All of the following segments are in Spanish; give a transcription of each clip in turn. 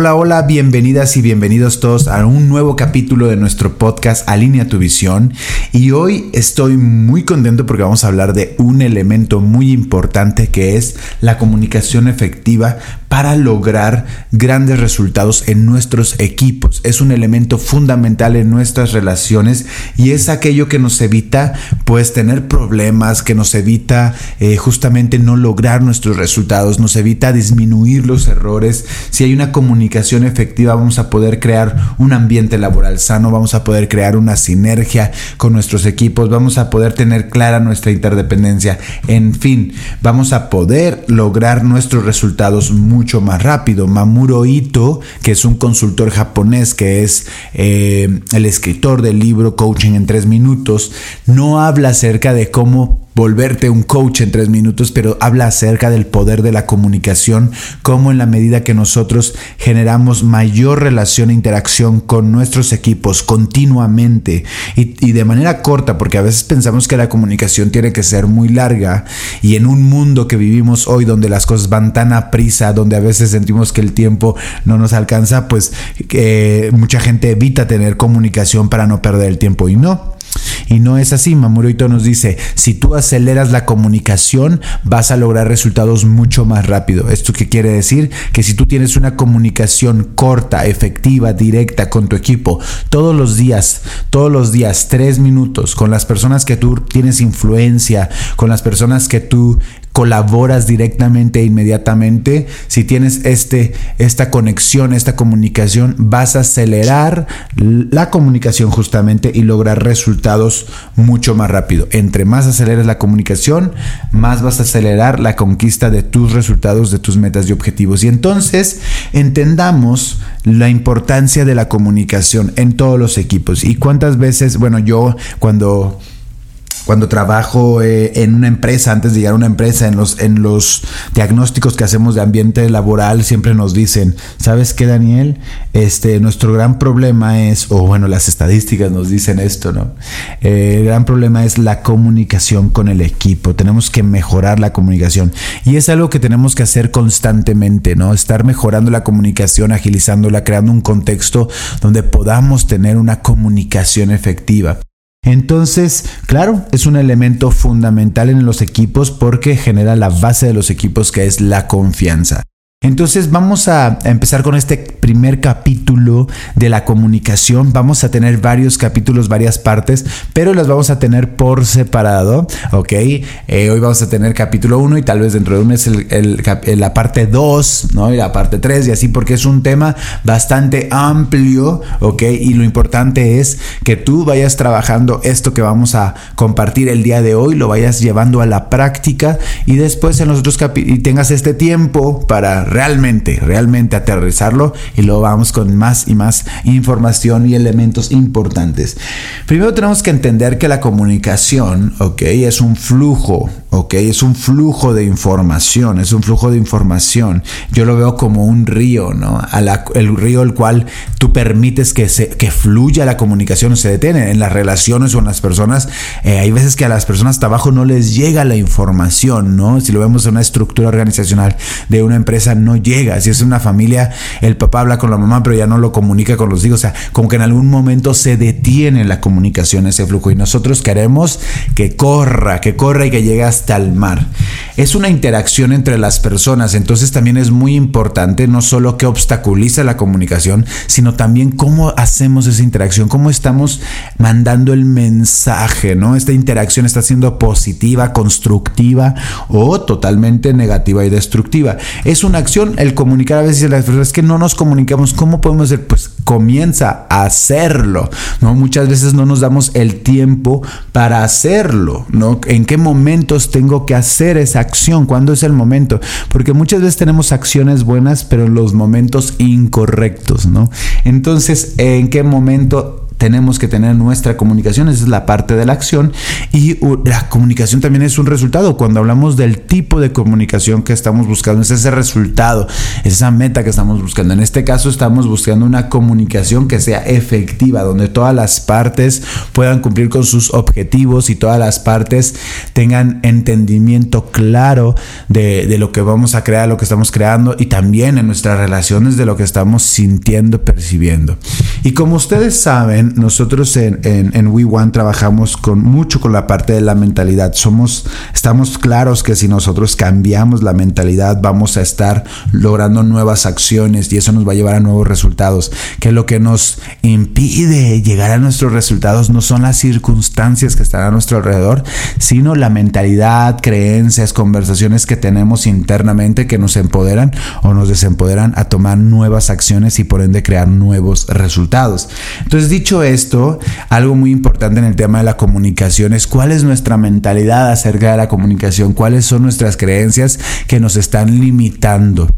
Hola, hola, bienvenidas y bienvenidos todos a un nuevo capítulo de nuestro podcast Alinea tu visión. Y hoy estoy muy contento porque vamos a hablar de un elemento muy importante que es la comunicación efectiva para lograr grandes resultados en nuestros equipos. Es un elemento fundamental en nuestras relaciones y es aquello que nos evita pues tener problemas, que nos evita eh, justamente no lograr nuestros resultados, nos evita disminuir los errores. Si hay una comunicación comunicación efectiva vamos a poder crear un ambiente laboral sano, vamos a poder crear una sinergia con nuestros equipos, vamos a poder tener clara nuestra interdependencia, en fin, vamos a poder lograr nuestros resultados mucho más rápido. Mamuro Ito, que es un consultor japonés, que es eh, el escritor del libro Coaching en tres minutos, no habla acerca de cómo volverte un coach en tres minutos, pero habla acerca del poder de la comunicación, cómo en la medida que nosotros generamos mayor relación e interacción con nuestros equipos continuamente y, y, de manera corta, porque a veces pensamos que la comunicación tiene que ser muy larga y en un mundo que vivimos hoy donde las cosas van tan a prisa, donde a veces sentimos que el tiempo no nos alcanza, pues eh, mucha gente evita tener comunicación para no perder el tiempo y no. Y no es así. Mamurito nos dice, si tú aceleras la comunicación, vas a lograr resultados mucho más rápido. ¿Esto qué quiere decir? Que si tú tienes una comunicación corta, efectiva, directa con tu equipo, todos los días, todos los días, tres minutos, con las personas que tú tienes influencia, con las personas que tú colaboras directamente e inmediatamente, si tienes este, esta conexión, esta comunicación, vas a acelerar la comunicación justamente y lograr resultados mucho más rápido. Entre más aceleres la comunicación, más vas a acelerar la conquista de tus resultados, de tus metas y objetivos. Y entonces entendamos la importancia de la comunicación en todos los equipos. Y cuántas veces, bueno, yo cuando cuando trabajo eh, en una empresa, antes de llegar a una empresa, en los, en los diagnósticos que hacemos de ambiente laboral, siempre nos dicen, ¿sabes qué, Daniel? Este, nuestro gran problema es, o bueno, las estadísticas nos dicen esto, ¿no? Eh, el gran problema es la comunicación con el equipo. Tenemos que mejorar la comunicación. Y es algo que tenemos que hacer constantemente, ¿no? Estar mejorando la comunicación, agilizándola, creando un contexto donde podamos tener una comunicación efectiva. Entonces, claro, es un elemento fundamental en los equipos porque genera la base de los equipos que es la confianza. Entonces vamos a empezar con este primer capítulo de la comunicación. Vamos a tener varios capítulos, varias partes, pero las vamos a tener por separado, ¿ok? Eh, hoy vamos a tener capítulo 1 y tal vez dentro de un mes el, la parte 2, ¿no? Y la parte 3 y así porque es un tema bastante amplio, ¿ok? Y lo importante es que tú vayas trabajando esto que vamos a compartir el día de hoy, lo vayas llevando a la práctica y después en los otros capítulos tengas este tiempo para realmente, realmente aterrizarlo y luego vamos con más y más información y elementos importantes. Primero tenemos que entender que la comunicación, ok, es un flujo, ok, es un flujo de información, es un flujo de información. Yo lo veo como un río, ¿no? el río el cual tú permites que, se, que fluya la comunicación, se detiene en las relaciones o en las personas. Eh, hay veces que a las personas hasta abajo no les llega la información, ¿no? Si lo vemos en una estructura organizacional de una empresa, no llega. Si es una familia, el papá habla con la mamá, pero ya no lo comunica con los hijos. O sea, como que en algún momento se detiene la comunicación, ese flujo. Y nosotros queremos que corra, que corra y que llegue hasta el mar. Es una interacción entre las personas. Entonces también es muy importante no solo que obstaculiza la comunicación, sino también cómo hacemos esa interacción, cómo estamos mandando el mensaje, ¿no? Esta interacción está siendo positiva, constructiva o totalmente negativa y destructiva. Es una el comunicar a veces las personas que no nos comunicamos, ¿cómo podemos hacer? Pues comienza a hacerlo, ¿no? Muchas veces no nos damos el tiempo para hacerlo, ¿no? ¿En qué momentos tengo que hacer esa acción? ¿Cuándo es el momento? Porque muchas veces tenemos acciones buenas, pero en los momentos incorrectos, ¿no? Entonces, ¿en qué momento tenemos que tener nuestra comunicación, esa es la parte de la acción y la comunicación también es un resultado. Cuando hablamos del tipo de comunicación que estamos buscando, es ese resultado, es esa meta que estamos buscando. En este caso estamos buscando una comunicación que sea efectiva, donde todas las partes puedan cumplir con sus objetivos y todas las partes tengan entendimiento claro de, de lo que vamos a crear, lo que estamos creando y también en nuestras relaciones de lo que estamos sintiendo, percibiendo. Y como ustedes saben, nosotros en, en, We One trabajamos con mucho con la parte de la mentalidad. Somos, estamos claros que si nosotros cambiamos la mentalidad, vamos a estar logrando nuevas acciones y eso nos va a llevar a nuevos resultados. Que lo que nos impide llegar a nuestros resultados no son las circunstancias que están a nuestro alrededor, sino la mentalidad, creencias, conversaciones que tenemos internamente que nos empoderan o nos desempoderan a tomar nuevas acciones y por ende crear nuevos resultados. Entonces, dicho esto, algo muy importante en el tema de la comunicación es cuál es nuestra mentalidad acerca de la comunicación, cuáles son nuestras creencias que nos están limitando.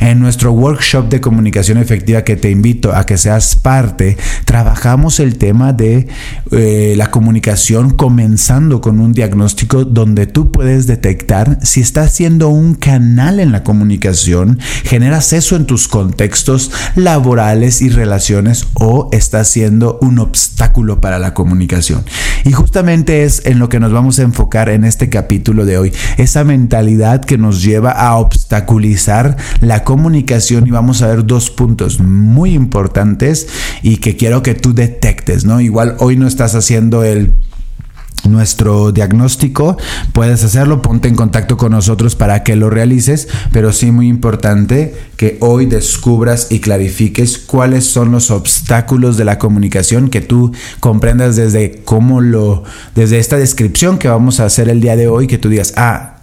En nuestro workshop de comunicación efectiva que te invito a que seas parte, trabajamos el tema de eh, la comunicación comenzando con un diagnóstico donde tú puedes detectar si estás siendo un canal en la comunicación, generas eso en tus contextos laborales y relaciones o estás siendo un obstáculo para la comunicación. Y justamente es en lo que nos vamos a enfocar en este capítulo de hoy, esa mentalidad que nos lleva a obstaculizar la comunicación y vamos a ver dos puntos muy importantes y que quiero que tú detectes, ¿no? Igual hoy no estás haciendo el nuestro diagnóstico, puedes hacerlo, ponte en contacto con nosotros para que lo realices, pero sí muy importante que hoy descubras y clarifiques cuáles son los obstáculos de la comunicación, que tú comprendas desde cómo lo, desde esta descripción que vamos a hacer el día de hoy, que tú digas, ah,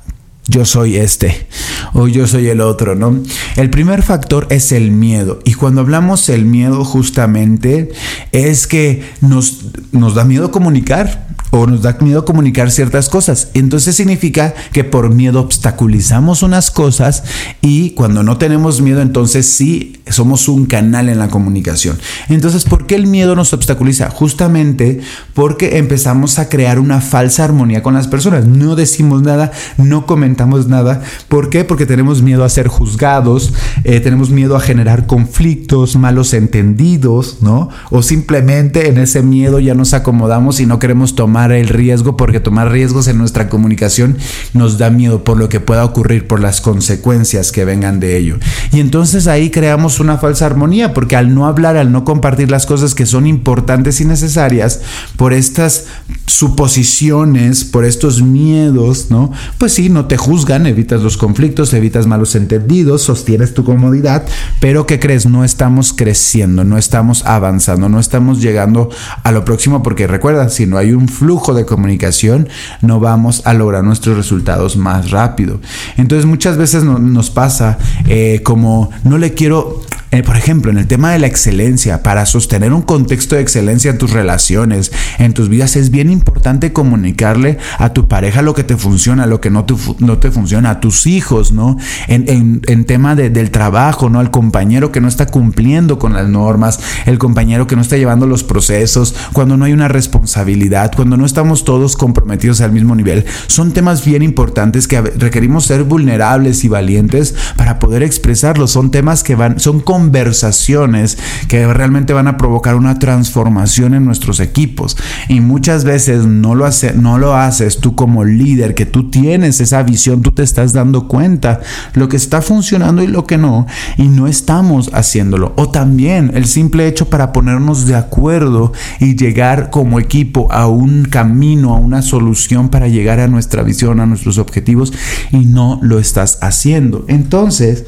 yo soy este o yo soy el otro, ¿no? El primer factor es el miedo. Y cuando hablamos del miedo justamente es que nos, nos da miedo comunicar o nos da miedo comunicar ciertas cosas. Entonces significa que por miedo obstaculizamos unas cosas y cuando no tenemos miedo entonces sí somos un canal en la comunicación. Entonces, ¿por qué el miedo nos obstaculiza? Justamente porque empezamos a crear una falsa armonía con las personas. No decimos nada, no comentamos nada. ¿Por qué? Porque tenemos miedo a ser juzgados, eh, tenemos miedo a generar conflictos, malos entendidos, ¿no? O simplemente en ese miedo ya nos acomodamos y no queremos tomar el riesgo porque tomar riesgos en nuestra comunicación nos da miedo por lo que pueda ocurrir, por las consecuencias que vengan de ello. Y entonces ahí creamos una falsa armonía porque al no hablar, al no compartir las cosas que son importantes y necesarias, por estas suposiciones, por estos miedos, ¿no? Pues sí, no te juzgan, evitas los conflictos, evitas malos entendidos, sostienes tu comodidad, pero ¿qué crees? No estamos creciendo, no estamos avanzando, no estamos llegando a lo próximo porque recuerda, si no hay un flujo de comunicación, no vamos a lograr nuestros resultados más rápido. Entonces muchas veces nos pasa eh, como no le quiero eh, por ejemplo, en el tema de la excelencia, para sostener un contexto de excelencia en tus relaciones, en tus vidas, es bien importante comunicarle a tu pareja lo que te funciona, lo que no te, no te funciona, a tus hijos, ¿no? En, en, tema del trabajo, ¿no? Al compañero que no está cumpliendo con las normas, el compañero que no está llevando los procesos, cuando no hay una responsabilidad, cuando no estamos todos comprometidos al mismo nivel. Son temas bien importantes que requerimos ser vulnerables y valientes para poder expresarlos. Son temas que van, son conversaciones que realmente van a provocar una transformación en nuestros equipos. Y muchas veces no lo, hace, no lo haces tú como líder, que tú tienes esa visión, tú te estás dando cuenta lo que está funcionando y lo que no, y no estamos haciéndolo. O también el simple hecho para ponernos de acuerdo y llegar como equipo a un camino, a una solución para llegar a nuestra visión, a nuestros objetivos, y no lo estás haciendo. Entonces,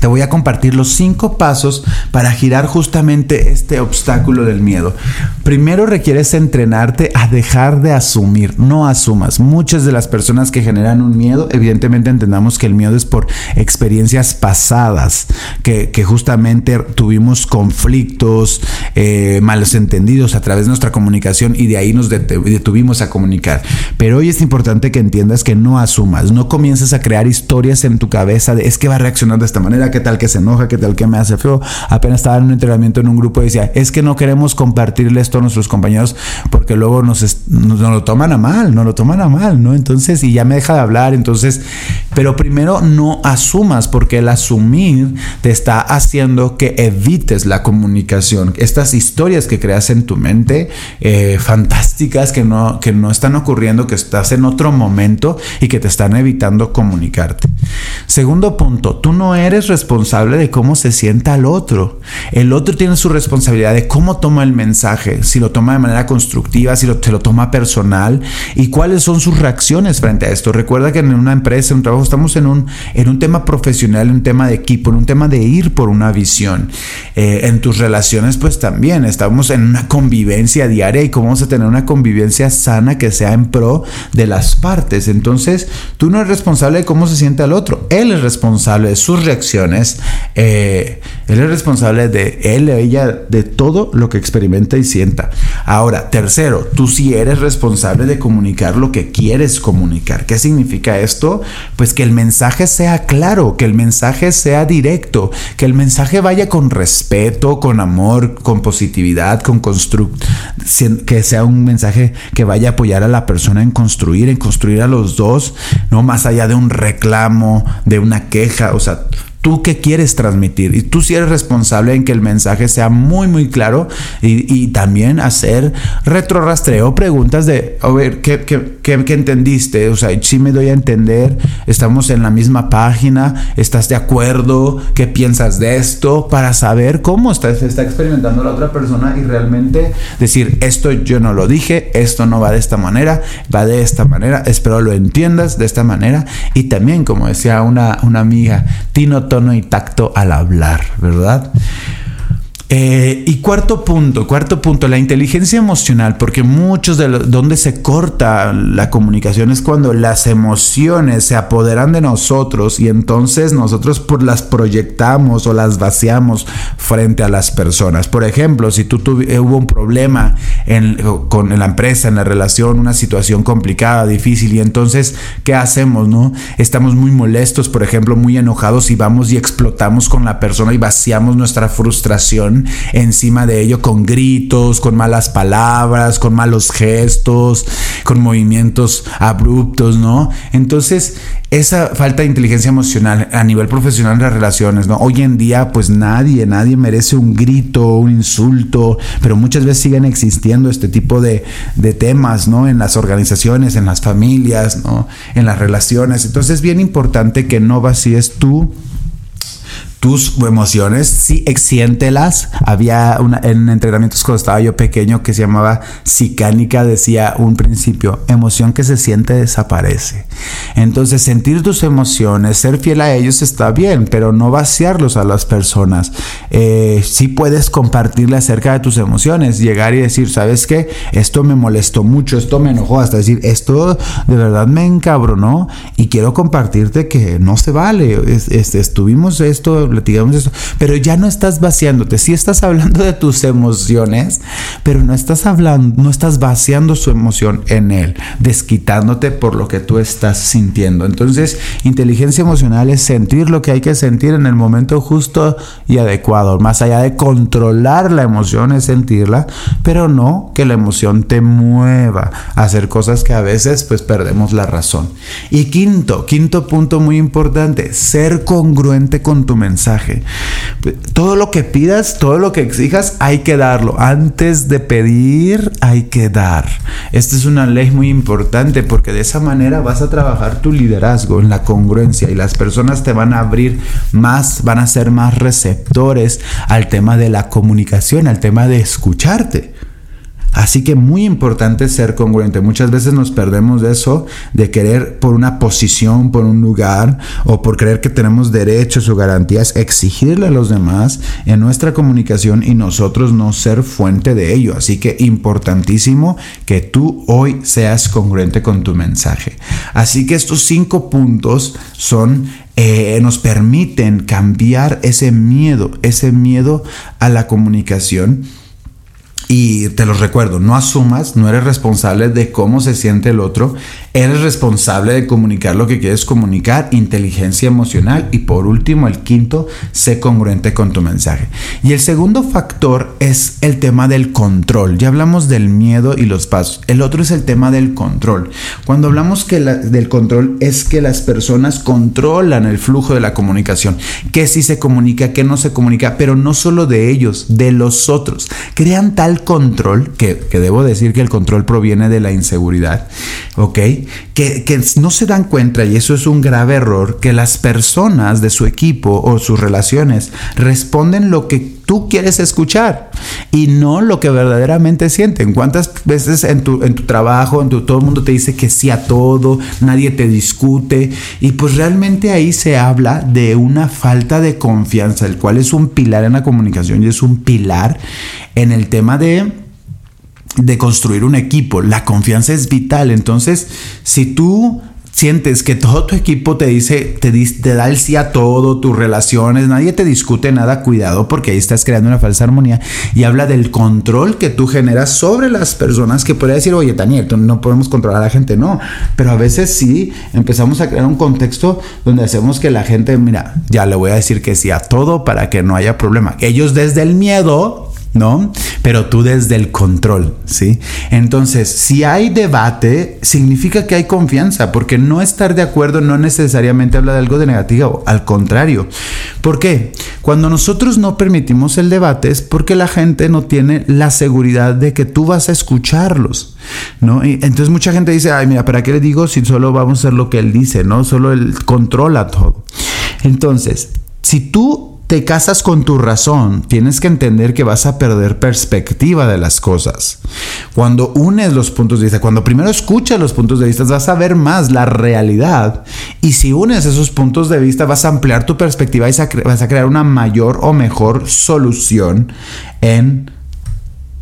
te voy a compartir los cinco pasos para girar justamente este obstáculo del miedo. Primero requieres entrenarte a dejar de asumir, no asumas. Muchas de las personas que generan un miedo, evidentemente entendamos que el miedo es por experiencias pasadas, que, justamente tuvimos conflictos, eh, malos entendidos a través de nuestra comunicación y de ahí nos detuvimos a comunicar. Pero hoy es importante que entiendas que no asumas, no comiences a crear historias en tu cabeza de es que va a reaccionar de esta manera qué tal que se enoja, qué tal que me hace feo. Apenas estaba en un entrenamiento en un grupo y decía, es que no queremos compartirle esto a nuestros compañeros porque luego nos, nos, lo toman a mal, no lo toman a mal, ¿no? Entonces, y ya me deja de hablar, entonces, pero primero no asumas porque el asumir te está haciendo que evites la comunicación. Estas historias que creas en tu mente, eh, fantásticas, que no, que no están ocurriendo, que estás en otro momento y que te están evitando comunicarte. Segundo punto, tú no eres responsable de cómo se sienta el otro. El otro tiene su responsabilidad de cómo toma el mensaje, si lo toma de manera constructiva, si lo, se lo toma personal y cuáles son sus reacciones frente a esto. Recuerda que en una empresa, en un trabajo, estamos en un, en un tema profesional, en un tema de equipo, en un tema de ir por una visión. Eh, en tus relaciones, pues también estamos en una convivencia diaria y cómo vamos a tener una convivencia sana que sea en pro de las partes. Entonces, tú no eres responsable de cómo se siente el otro, él es responsable de sus reacciones eh, él es responsable de él ella, de todo lo que experimenta y sienta. Ahora, tercero, tú sí eres responsable de comunicar lo que quieres comunicar. ¿Qué significa esto? Pues que el mensaje sea claro, que el mensaje sea directo, que el mensaje vaya con respeto, con amor, con positividad, con construct, que sea un mensaje que vaya a apoyar a la persona en construir, en construir a los dos, no más allá de un reclamo, de una queja, o sea, tú qué quieres transmitir. Y tú sí eres responsable en que el mensaje sea muy, muy claro y, también hacer retrorastreo, preguntas de, a ver, ¿qué, qué, qué, entendiste? O sea, si me doy a entender, estamos en la misma página, estás de acuerdo, qué piensas de esto, para saber cómo está, se está experimentando la otra persona y realmente decir, esto yo no lo dije, esto no va de esta manera, va de esta manera, espero lo entiendas de esta manera. Y también, como decía una, una amiga, Tino tono y tacto al hablar, ¿verdad? Eh, y cuarto punto, cuarto punto, la inteligencia emocional, porque muchos de los, donde se corta la comunicación es cuando las emociones se apoderan de nosotros y entonces nosotros por las proyectamos o las vaciamos frente a las personas. Por ejemplo, si tú eh, hubo un problema en, con la empresa, en la relación, una situación complicada, difícil, y entonces, ¿qué hacemos? No? Estamos muy molestos, por ejemplo, muy enojados y vamos y explotamos con la persona y vaciamos nuestra frustración encima de ello con gritos, con malas palabras, con malos gestos, con movimientos abruptos, ¿no? Entonces, esa falta de inteligencia emocional a nivel profesional en las relaciones, ¿no? Hoy en día, pues nadie, nadie merece un grito, un insulto, pero muchas veces siguen existiendo este tipo de, de temas, ¿no? En las organizaciones, en las familias, ¿no? En las relaciones. Entonces es bien importante que no vacíes tú tus emociones, sí, siéntelas. Había una, en entrenamientos cuando estaba yo pequeño que se llamaba Sicánica, decía un principio, emoción que se siente desaparece. Entonces, sentir tus emociones, ser fiel a ellos está bien, pero no vaciarlos a las personas. Eh, sí puedes compartirle acerca de tus emociones, llegar y decir, ¿sabes qué? Esto me molestó mucho, esto me enojó, hasta decir, esto de verdad me encabronó y quiero compartirte que no se vale. estuvimos esto platicamos eso, pero ya no estás vaciándote, sí estás hablando de tus emociones, pero no estás hablando, no estás vaciando su emoción en él, desquitándote por lo que tú estás sintiendo. Entonces, inteligencia emocional es sentir lo que hay que sentir en el momento justo y adecuado, más allá de controlar la emoción es sentirla, pero no que la emoción te mueva a hacer cosas que a veces pues perdemos la razón. Y quinto, quinto punto muy importante, ser congruente con tu mensaje todo lo que pidas, todo lo que exijas, hay que darlo. Antes de pedir, hay que dar. Esta es una ley muy importante porque de esa manera vas a trabajar tu liderazgo en la congruencia y las personas te van a abrir más, van a ser más receptores al tema de la comunicación, al tema de escucharte. Así que muy importante ser congruente. Muchas veces nos perdemos de eso, de querer por una posición, por un lugar o por creer que tenemos derechos o garantías, exigirle a los demás en nuestra comunicación y nosotros no ser fuente de ello. Así que importantísimo que tú hoy seas congruente con tu mensaje. Así que estos cinco puntos son eh, nos permiten cambiar ese miedo, ese miedo a la comunicación y te los recuerdo, no asumas, no eres responsable de cómo se siente el otro, eres responsable de comunicar lo que quieres comunicar, inteligencia emocional y por último, el quinto, sé congruente con tu mensaje. Y el segundo factor es el tema del control. Ya hablamos del miedo y los pasos. El otro es el tema del control. Cuando hablamos que del control es que las personas controlan el flujo de la comunicación, que si se comunica, que no se comunica, pero no solo de ellos, de los otros. Crean tal control, que, debo decir que el control proviene de la inseguridad, ¿ok? Que, que no se dan cuenta, y eso es un grave error, que las personas de su equipo o sus relaciones responden lo que tú quieres escuchar y no lo que verdaderamente sienten. ¿Cuántas veces en tu, en tu trabajo, en tu, todo el mundo te dice que sí a todo, nadie te discute y pues realmente ahí se habla de una falta de confianza, el cual es un pilar en la comunicación y es un pilar en el tema de de construir un equipo. La confianza es vital. Entonces, si tú sientes que todo tu equipo te dice, te, te da el sí a todo, tus relaciones, nadie te discute nada, cuidado porque ahí estás creando una falsa armonía y habla del control que tú generas sobre las personas que podría decir, oye, Daniel, no podemos controlar a la gente, no, pero a veces sí empezamos a crear un contexto donde hacemos que la gente, mira, ya le voy a decir que sí a todo para que no haya problema. Ellos desde el miedo ¿no? Pero tú desde el control, ¿sí? Entonces, si hay debate, significa que hay confianza, porque no estar de acuerdo no necesariamente habla de algo de negativo, al contrario. ¿Por qué? Cuando nosotros no permitimos el debate es porque la gente no tiene la seguridad de que tú vas a escucharlos, ¿no? Entonces mucha gente dice, ay, mira, ¿para qué le digo si solo vamos a hacer lo que él dice, ¿no? Solo él controla todo. Entonces, si tú te casas con tu razón, tienes que entender que vas a perder perspectiva de las cosas. Cuando unes los puntos de vista, cuando primero escuchas los puntos de vista, vas a ver más la realidad. Y si unes esos puntos de vista, vas a ampliar tu perspectiva y vas a crear una mayor o mejor solución en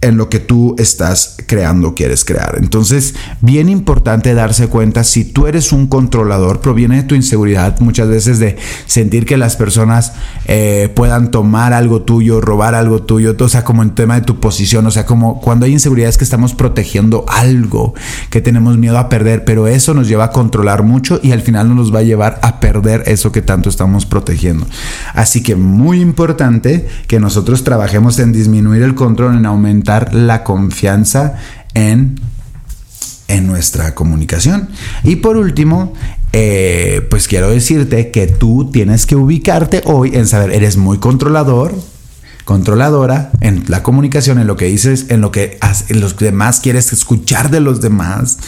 en lo que tú estás creando, quieres crear. Entonces, bien importante darse cuenta si tú eres un controlador, proviene de tu inseguridad, muchas veces de sentir que las personas eh, puedan tomar algo tuyo, robar algo tuyo, o sea, como en tema de tu posición, o sea, como cuando hay inseguridad es que estamos protegiendo algo, que tenemos miedo a perder, pero eso nos lleva a controlar mucho y al final nos va a llevar a perder eso que tanto estamos protegiendo. Así que muy importante que nosotros trabajemos en disminuir el control, en aumentar la confianza en, en nuestra comunicación. Y por último, eh, pues quiero decirte que tú tienes que ubicarte hoy en saber, eres muy controlador, controladora en la comunicación, en lo que dices, en lo que en los demás quieres escuchar de los demás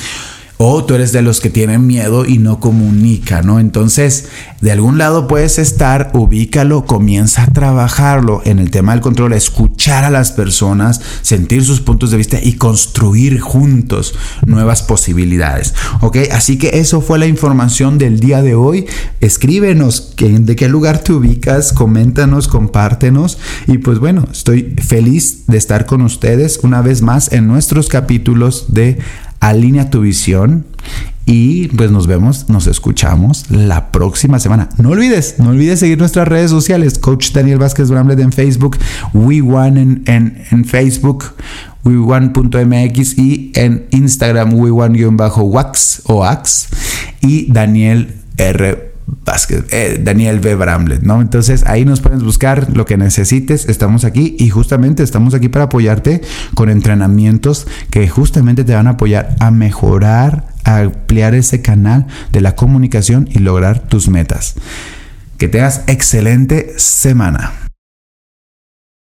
o tú eres de los que tienen miedo y no comunica, ¿no? Entonces, de algún lado puedes estar, ubícalo, comienza a trabajarlo en el tema del control, escuchar a las personas, sentir sus puntos de vista y construir juntos nuevas posibilidades, ¿ok? Así que eso fue la información del día de hoy. Escríbenos de qué lugar te ubicas, coméntanos, compártenos y pues bueno, estoy feliz de estar con ustedes una vez más en nuestros capítulos de alinea tu visión y pues nos vemos, nos escuchamos la próxima semana. No olvides, no olvides seguir nuestras redes sociales, Coach Daniel Vázquez Bramlett en Facebook, We One en, en, en Facebook, WeOne.mx y en Instagram WeOne-wax o ax y Daniel R. Eh, Daniel B. Bramlett, ¿no? Entonces ahí nos puedes buscar lo que necesites, estamos aquí y justamente estamos aquí para apoyarte con entrenamientos que justamente te van a apoyar a mejorar, a ampliar ese canal de la comunicación y lograr tus metas. Que tengas excelente semana.